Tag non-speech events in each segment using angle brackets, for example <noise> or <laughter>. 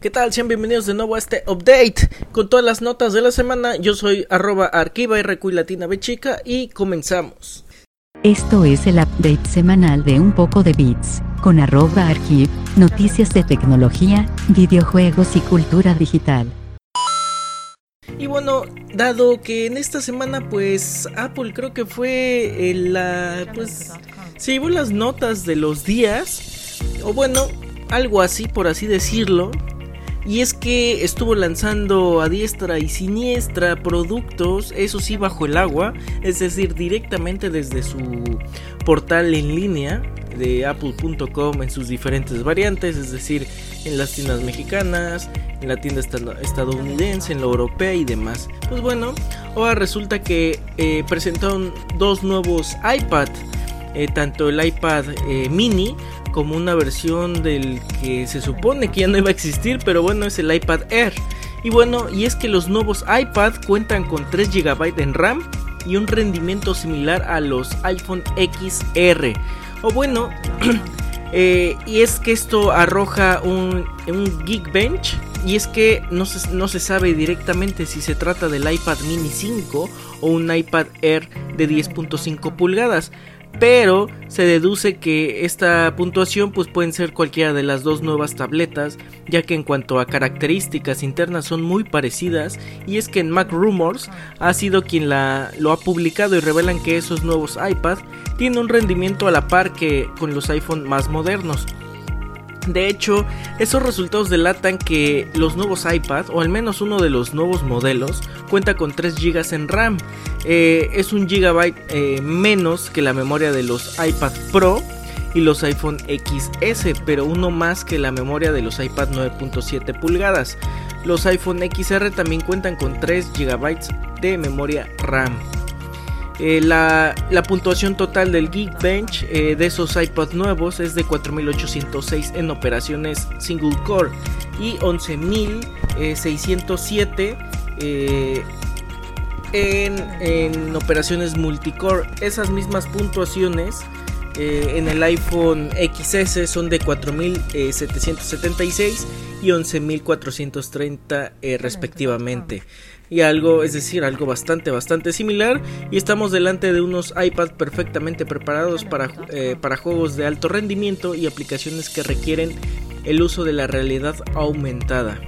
¿Qué tal? Sean bienvenidos de nuevo a este update con todas las notas de la semana. Yo soy arroba arquiva y latina bechica y comenzamos. Esto es el update semanal de un poco de bits, con arroba archive, noticias de tecnología, videojuegos y cultura digital. Y bueno, dado que en esta semana pues Apple creo que fue la pues se llevó las notas de los días o bueno, algo así por así decirlo. Y es que estuvo lanzando a diestra y siniestra productos, eso sí bajo el agua, es decir, directamente desde su portal en línea de apple.com en sus diferentes variantes, es decir, en las tiendas mexicanas, en la tienda estadounidense, en la europea y demás. Pues bueno, ahora resulta que eh, presentaron dos nuevos iPad, eh, tanto el iPad eh, mini como una versión del que se supone que ya no iba a existir, pero bueno, es el iPad Air. Y bueno, y es que los nuevos iPad cuentan con 3 GB en RAM y un rendimiento similar a los iPhone XR. O bueno, <clears throat> eh, y es que esto arroja un, un Geekbench. Y es que no se, no se sabe directamente si se trata del iPad mini 5 o un iPad Air de 10.5 pulgadas pero se deduce que esta puntuación pues pueden ser cualquiera de las dos nuevas tabletas, ya que en cuanto a características internas son muy parecidas y es que en Mac Rumors ha sido quien la, lo ha publicado y revelan que esos nuevos iPad tienen un rendimiento a la par que con los iPhone más modernos. De hecho, esos resultados delatan que los nuevos iPad, o al menos uno de los nuevos modelos, cuenta con 3 GB en RAM. Eh, es un gigabyte eh, menos que la memoria de los iPad Pro y los iPhone XS, pero uno más que la memoria de los iPad 9.7 pulgadas. Los iPhone XR también cuentan con 3 GB de memoria RAM. Eh, la, puntuación total del Geekbench eh, de esos iPads nuevos es de 4806 en operaciones single core y 11607 eh, en, en, operaciones multicore. Esas mismas puntuaciones en el iPhone XS son de 4776 y 11430 respectivamente y algo, es decir, algo bastante, bastante similar. Y estamos delante de unos iPads perfectamente preparados para, eh, para juegos de alto rendimiento y aplicaciones que requieren el uso de la realidad aumentada.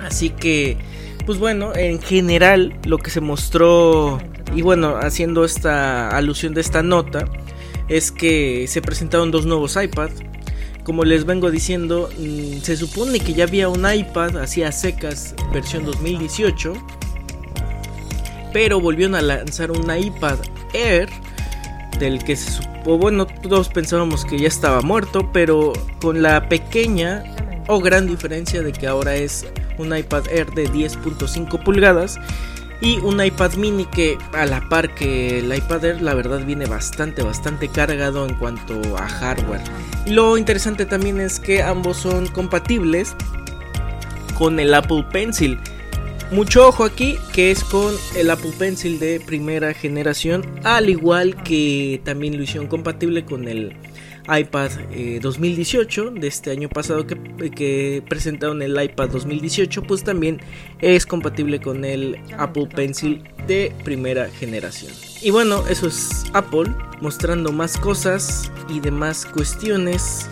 Así que, pues bueno, en general lo que se mostró, y bueno, haciendo esta alusión de esta nota, es que se presentaron dos nuevos iPads como les vengo diciendo, mm, se supone que ya había un iPad así a secas versión 2018, pero volvieron a lanzar un iPad Air del que se supo, bueno, todos pensábamos que ya estaba muerto, pero con la pequeña o gran diferencia de que ahora es un iPad Air de 10.5 pulgadas y un iPad mini que a la par que el iPad Air la verdad viene bastante bastante cargado en cuanto a hardware. Y lo interesante también es que ambos son compatibles con el Apple Pencil. Mucho ojo aquí que es con el Apple Pencil de primera generación, al igual que también lo hicieron compatible con el iPad 2018 eh, de este año pasado que, que, presentaron el iPad 2018 pues también es compatible con el Apple Pencil de primera generación. Y bueno eso es Apple mostrando más cosas y demás cuestiones.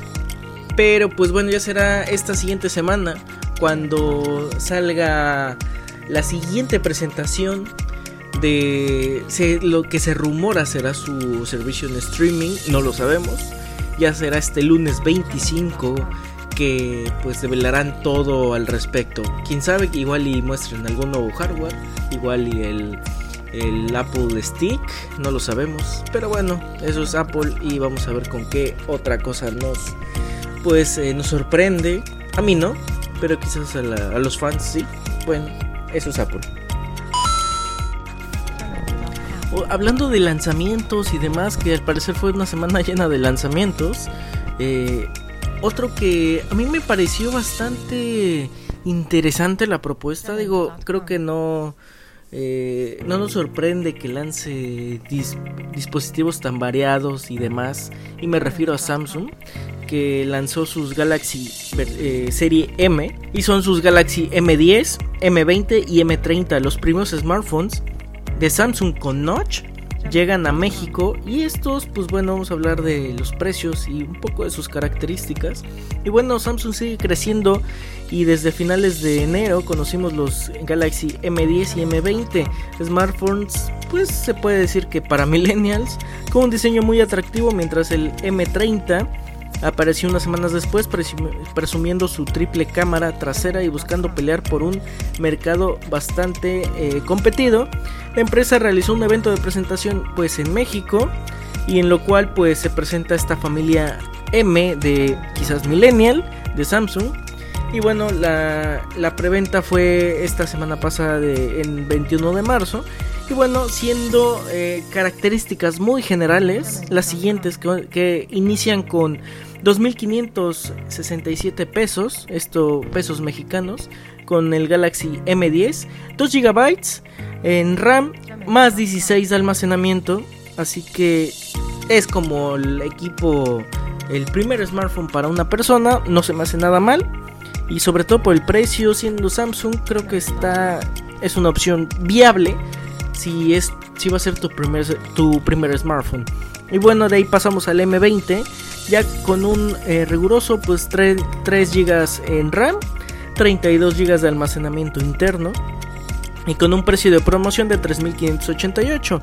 Pero pues bueno ya será esta siguiente semana cuando salga la siguiente presentación de lo que se rumora será su servicio en streaming, no lo sabemos ya será este lunes 25 que pues develarán todo al respecto. Quién sabe que igual y muestren algún nuevo hardware, igual y el, el Apple Stick, no lo sabemos. Pero bueno, eso es Apple y vamos a ver con qué otra cosa nos pues eh, nos sorprende. A mí no, pero quizás a, a los fans sí. Bueno, eso es Apple hablando de lanzamientos y demás, que al parecer fue una semana <laughs> llena de lanzamientos, eh, otro que a mí me pareció bastante interesante la propuesta, digo, creo que no eh, no nos sorprende que lance dispositivos tan variados y demás. Y me refiero a Samsung, que lanzó sus Galaxy eh, serie M. Y son sus Galaxy M10, M20 y M30, los primeros smartphones de Samsung con notch llegan a México y estos pues bueno vamos a hablar de los precios y un poco de sus características. Y bueno Samsung sigue creciendo y desde finales de enero conocimos los Galaxy M10 y M20 smartphones pues se puede decir que para <laughs> millennials con un diseño muy atractivo mientras el M30 apareció unas semanas después presumiendo su triple cámara trasera y buscando pelear por un mercado bastante eh, competido. La empresa realizó un evento de presentación pues en México y en lo cual pues se presenta esta familia M de quizás millennial de Samsung. Y bueno, la, preventa fue esta semana pasada de, en 21 de marzo. Y bueno, siendo eh, características muy generales, las siguientes que inician con 2.567 pesos, esto pesos mexicanos, con el Galaxy M10, 2 GB en RAM, más 16 de almacenamiento, así que es como el equipo, el primer smartphone para una persona, no se me hace nada mal, y sobre todo por el precio, siendo Samsung, creo que está, es una opción viable si, es, si va a ser tu primer, tu primer smartphone. Y bueno, de ahí pasamos al M20 ya con un eh, riguroso pues 3, GB en RAM, 32 GB de almacenamiento interno y con un precio de promoción de 3.588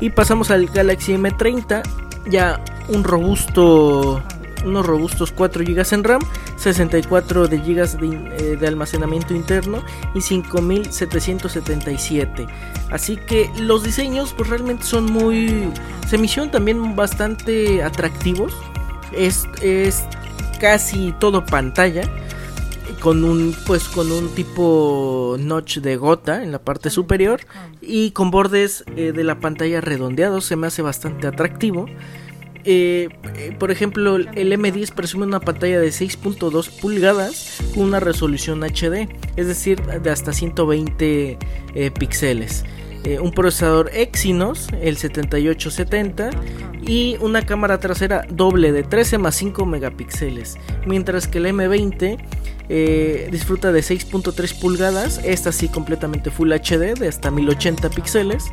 y pasamos al Galaxy M30 ya un robusto unos robustos 4 GB en RAM, 64 de GB de, eh, de, almacenamiento interno y 5777. Así que los diseños pues realmente son muy se me hicieron también bastante atractivos. Es, casi todo pantalla con un pues con un tipo notch de gota en la parte superior y con bordes eh, de la pantalla redondeados. Se me hace bastante atractivo eh, eh, por ejemplo el M10 presume una pantalla de 6.2 pulgadas con una resolución HD es decir de hasta 120 píxeles eh, un procesador Exynos, el 7870, y una cámara trasera doble de 13 más 5 megapíxeles, mientras que el M20 eh, disfruta de 6.3 pulgadas, esta sí completamente Full HD de hasta 1080 píxeles,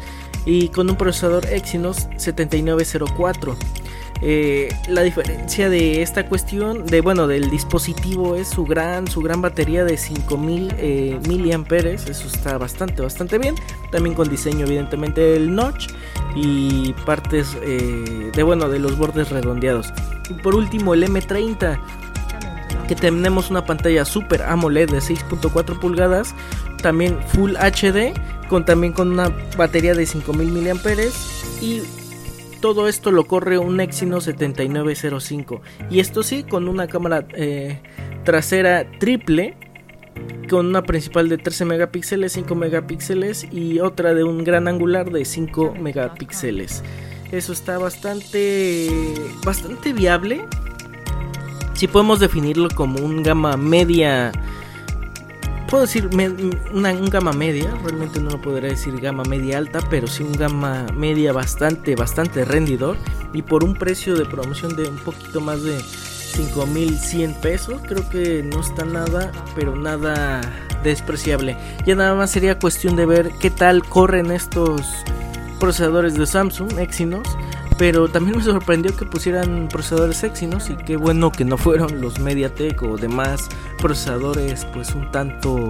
y con un procesador Exynos 7904. Eh, la diferencia de esta cuestión, de bueno, del dispositivo es su gran, su gran batería de 5000 eh, miliamperes. Eso está bastante, bastante bien. También con diseño, evidentemente, del notch y partes eh, de bueno, de los bordes redondeados. Y por último, el M30 que tenemos una pantalla Super AMOLED de 6.4 pulgadas, también Full HD, con también con una batería de 5000 miliamperes y todo esto lo corre un Exynos 7905 y esto sí con una cámara eh, trasera triple con una principal de 13 megapíxeles, 5 megapíxeles y otra de un gran angular de 5 megapíxeles. Eso está bastante bastante viable. Si podemos definirlo como un gama media puedo decir una, un gama media, realmente no lo podría decir gama media alta, pero sí un gama media bastante, bastante rendidor y por un precio de promoción de un poquito más de 5100 pesos, creo que no está nada, pero nada despreciable. Ya nada más sería cuestión de ver qué tal corren estos procesadores de Samsung Exynos pero también me sorprendió que pusieran procesadores Exynos y qué bueno que no fueron los MediaTek o demás procesadores pues un tanto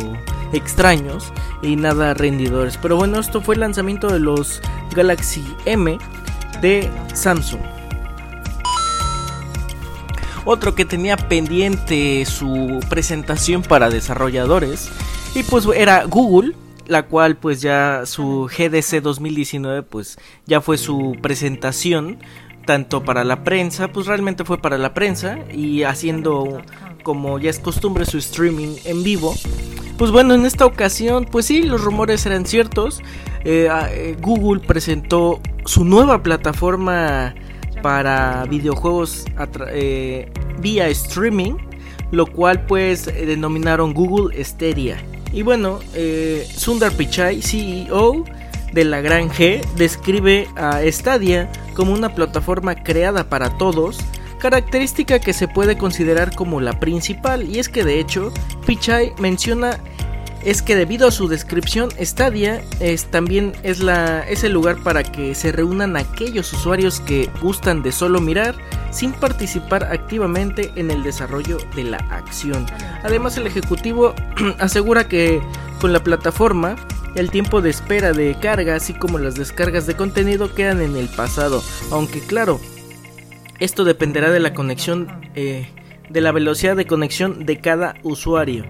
extraños y nada rendidores. Pero bueno, esto fue el lanzamiento de los Galaxy M de Samsung. Otro que tenía pendiente su presentación para desarrolladores y pues era Google la cual pues ya su GDC 2019 pues ya fue su presentación tanto para la prensa, pues realmente fue para la prensa y haciendo como ya es costumbre su streaming en vivo. Pues bueno, en esta ocasión, pues sí, los rumores eran ciertos. Eh, eh, Google presentó su nueva plataforma para videojuegos eh, vía streaming, lo cual pues denominaron Google Stadia. Y bueno, eh, Sundar Pichai, CEO de la Gran G, describe a Stadia como una plataforma creada para todos, característica que se puede considerar como la principal, y es que de hecho Pichai menciona es que debido a su descripción, Stadia es, también es, la, es el lugar para que se reúnan aquellos usuarios que gustan de solo mirar sin participar activamente en el desarrollo de la acción. Además, el ejecutivo <clears throat> asegura que con la plataforma el tiempo de espera de carga, así como las descargas de contenido, quedan en el pasado. Aunque claro, esto dependerá de la conexión, eh, de la velocidad de conexión de cada usuario.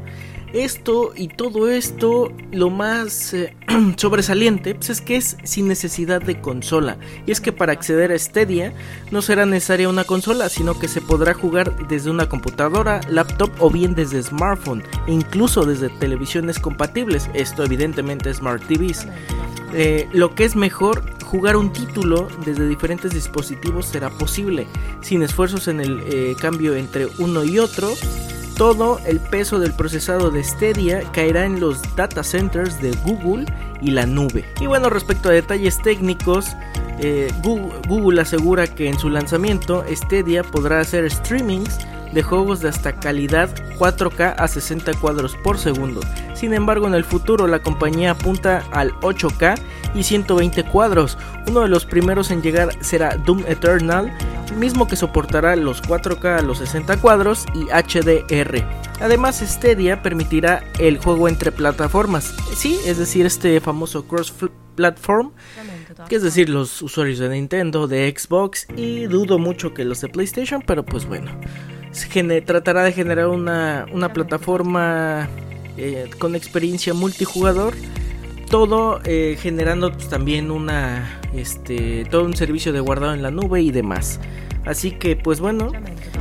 Esto y todo esto, lo más eh, <clears throat> sobresaliente pues es que es sin necesidad de consola. Y es que para acceder a Stadia no será necesaria una consola, sino que se podrá jugar desde una computadora, laptop o bien desde smartphone, e incluso desde televisiones compatibles. Esto evidentemente Smart TVs. Eh, lo que es mejor, jugar un título desde diferentes dispositivos será posible, sin esfuerzos en el eh, cambio entre uno y otro todo el peso del procesado de Stadia caerá en los data centers de Google y la nube. Y bueno, respecto a detalles técnicos, eh, Google, asegura que en su lanzamiento Stadia podrá hacer streamings de juegos de hasta calidad 4K a 60 cuadros por segundo. Sin embargo, en el futuro la compañía apunta al 8K y 120 cuadros. Uno de los primeros en llegar será Doom Eternal, mismo que soportará los 4K a los 60 cuadros y HDR. Además, Stadia permitirá el juego entre plataformas, sí, es decir, este famoso cross-platform, que es decir, los usuarios de Nintendo, de Xbox y dudo mucho que los de PlayStation, pero pues bueno tratará de generar una, plataforma eh, con experiencia multijugador todo eh, generando pues, también una este todo un servicio de guardado en la nube y demás. Así que pues bueno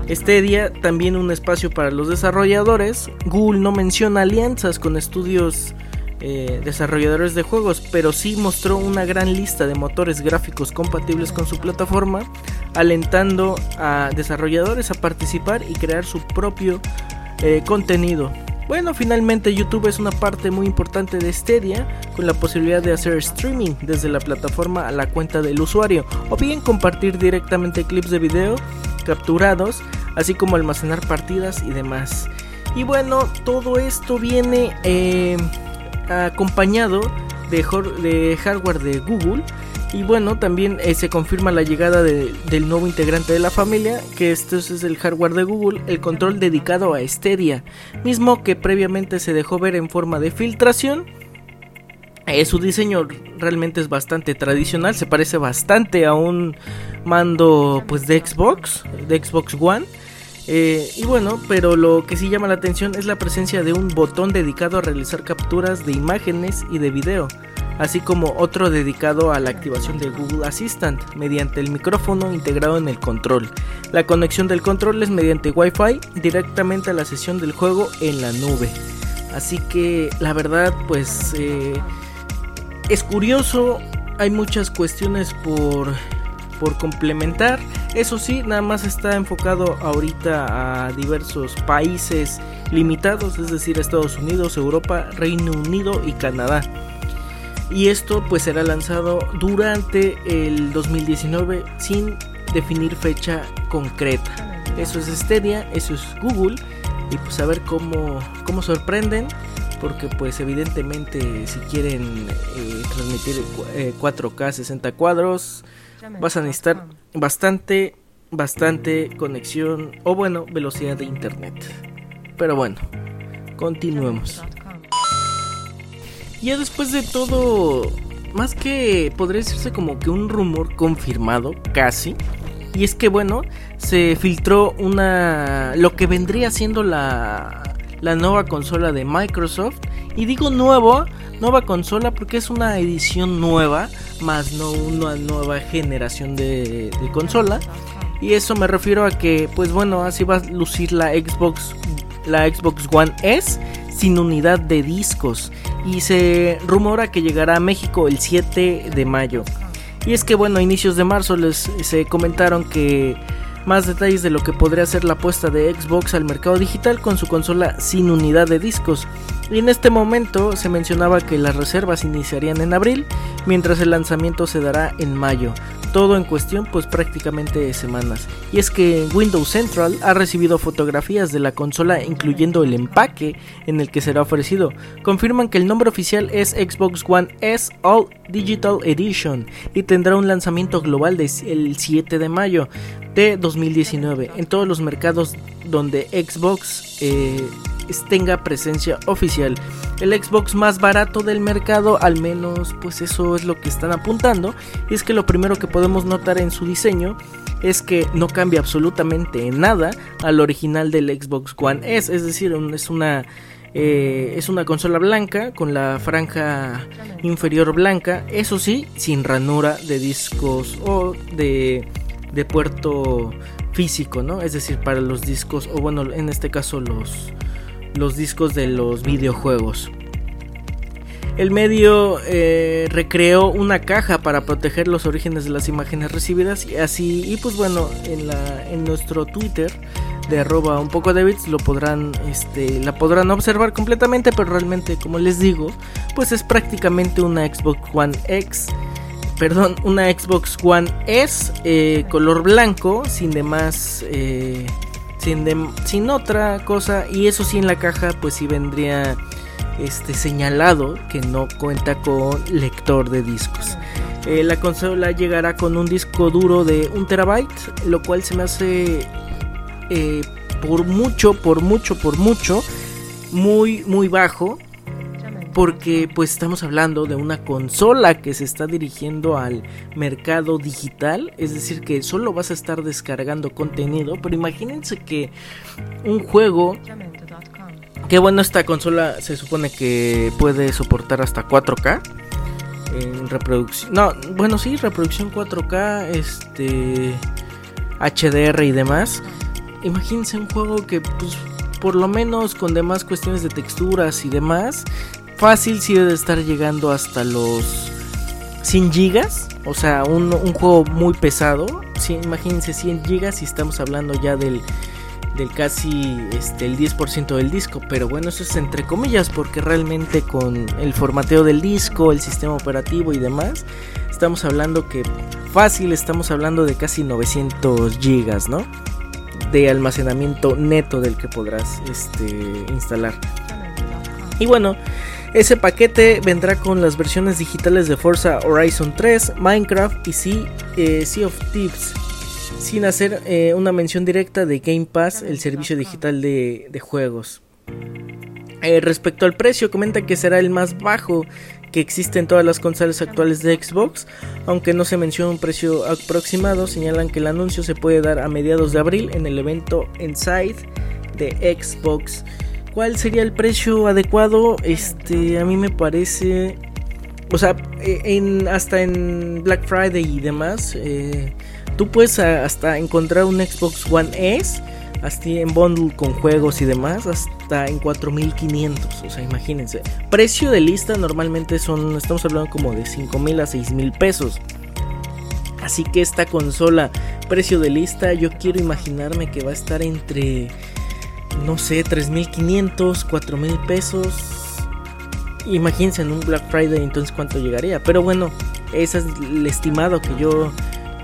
este día también un espacio para los desarrolladores. Google no menciona alianzas con estudios eh, desarrolladores de juegos, pero sí mostró una gran lista de motores gráficos compatibles con su plataforma, alentando a desarrolladores a participar y crear su propio eh, contenido. Bueno, finalmente YouTube es una parte muy importante de Stadia, con la posibilidad de hacer streaming desde la plataforma a la cuenta del usuario, o bien compartir directamente clips de video capturados, así como almacenar partidas y demás. Y bueno, todo esto viene eh, acompañado de, de hardware de Google. Y bueno, también eh, se confirma la llegada del nuevo integrante de la familia, que este es el hardware de Google, el control dedicado a Stadia, mismo que previamente se dejó ver en forma de filtración. Eh, su diseño realmente es bastante tradicional, se parece bastante a un mando pues de Xbox, de Xbox One. Eh, y bueno, pero lo que sí llama la atención es la presencia de un botón dedicado a realizar capturas de imágenes y de video, así como otro dedicado a la activación de Google Assistant mediante el micrófono integrado en el control. La conexión del control es mediante Wi-Fi directamente a la sesión del juego en la nube. Así que la verdad pues eh, es curioso, hay muchas cuestiones por por complementar. Eso sí, nada más está enfocado ahorita a diversos países limitados, es decir, Estados Unidos, Europa, Reino Unido y Canadá. Y esto pues será lanzado durante el 2019 sin definir fecha concreta. Eso es Stadia, eso es Google y pues a ver cómo, cómo sorprenden porque pues evidentemente si quieren eh, transmitir 4K eh, 60 cuadros vas a necesitar bastante, bastante conexión o bueno, velocidad de internet. Pero bueno, continuemos. Ya después de todo, más que podría decirse como que un rumor confirmado, casi. Y es que bueno, se filtró una lo que vendría siendo la la nueva consola de Microsoft. Y digo nuevo, nueva consola porque es una edición nueva, más no una nueva generación de, consola. Y eso me refiero a que, pues bueno, así va a lucir la Xbox, la Xbox One S sin unidad de discos. Y se rumora que llegará a México el 7 de mayo. Y es que bueno, a inicios de marzo les se comentaron que más detalles de lo que podría ser la apuesta de Xbox al mercado digital con su consola sin unidad de discos. Y en este momento se mencionaba que las reservas iniciarían en abril, mientras el lanzamiento se dará en mayo. Todo en cuestión pues prácticamente semanas. Y es que Windows Central ha recibido fotografías de la consola incluyendo el empaque en el que será ofrecido. Confirman que el nombre oficial es Xbox One S All Digital Edition y tendrá un lanzamiento global del 7 de mayo de 2019 en todos los mercados donde Xbox eh, tenga presencia oficial. El Xbox más barato del mercado, al menos pues eso es lo que están apuntando. Y es que lo primero que podemos notar en su diseño es que no cambia absolutamente nada al original del Xbox One S. Es decir, es una... Eh, es una consola blanca con la franja inferior blanca, eso sí, sin ranura de discos o de, de puerto físico, ¿no? Es decir, para los discos, o bueno, en este caso los, los discos de los videojuegos. El medio eh, recreó una caja para proteger los orígenes de las imágenes recibidas y así y pues bueno en, la, en nuestro Twitter de arroba un poco de bits lo podrán este, la podrán observar completamente pero realmente como les digo pues es prácticamente una Xbox One X perdón una Xbox One S eh, color blanco sin demás eh, sin, otra cosa. Y eso sí en la caja pues sí vendría este, señalado que no cuenta con lector de discos. Eh, la consola llegará con un disco duro de un terabyte, lo cual se me hace eh, por mucho, por mucho, por mucho, muy, muy bajo porque pues estamos hablando de una consola que se está dirigiendo al mercado digital, es decir, que solo vas a estar descargando contenido, pero imagínense que un juego que bueno, esta consola se supone que puede soportar hasta 4K en reproducción. No, bueno, sí, reproducción 4K, este HDR y demás. Imagínense un juego que pues por lo menos con demás cuestiones de texturas y demás fácil si debe estar llegando hasta los 100 gigas. O sea, un, juego muy pesado. imagínense 100 gigas y estamos hablando ya del, del casi este, el 10% del disco. Pero bueno, eso es entre comillas porque realmente con el formateo del disco, el sistema operativo y demás, estamos hablando que fácil estamos hablando de casi 900 gigas, ¿no? De almacenamiento neto del que podrás este, instalar. Y bueno, ese paquete vendrá con las versiones digitales de Forza Horizon 3, Minecraft y sea, eh, of Thieves, sin hacer eh, una mención directa de Game Pass, el servicio digital de, juegos. Eh, respecto al precio, comenta que será el más bajo que existe en todas las consolas actuales de Xbox, aunque no se menciona un precio aproximado, señalan que el anuncio se puede dar a mediados de abril en el evento Inside de Xbox. ¿Cuál sería el precio adecuado? Este, a mí me parece, o sea, e, en, hasta en Black Friday y demás, eh, tú puedes hasta encontrar un Xbox One S, hasta en bundle con juegos y demás, hasta en 4500, o sea, imagínense. Precio de lista normalmente son, estamos hablando como de 5000 a 6000 pesos. Así que esta consola, precio de lista, yo quiero imaginarme que va a estar entre no sé, 3.500, 4.000 pesos. Imagínense en un Black Friday entonces cuánto llegaría. Pero bueno, ese es el estimado que yo,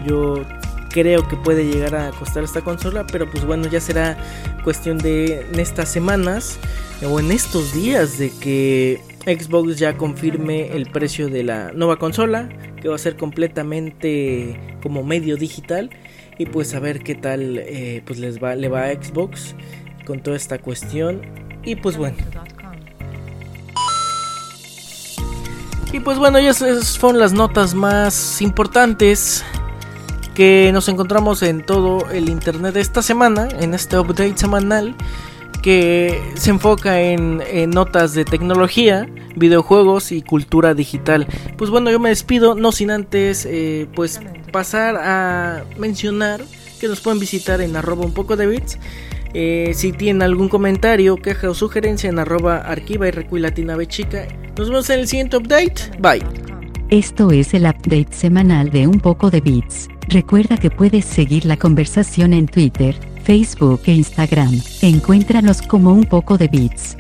yo creo que puede llegar a costar esta consola. Pero pues bueno, ya será cuestión de en estas semanas o en estos días de que Xbox ya confirme el precio de la nueva consola. Que va a ser completamente como medio digital. Y pues a ver qué tal eh, pues les va, le va a Xbox con toda esta cuestión. Y pues bueno. Y pues bueno, ya esas fueron las notas más importantes que nos encontramos en todo el internet esta semana, en este update semanal que se enfoca en, notas de tecnología, videojuegos y cultura digital. Pues bueno, yo me despido, no sin antes eh, pues pasar a mencionar que nos pueden visitar en arroba un poco de bits eh, si tienen algún comentario, queja o sugerencia en arroba arquiva y recuilatina chica. Nos vemos en el siguiente update. Bye. Esto es el update semanal de Un poco de Bits. Recuerda que puedes seguir la conversación en Twitter, Facebook e Instagram. Encuéntranos como Un poco de Bits.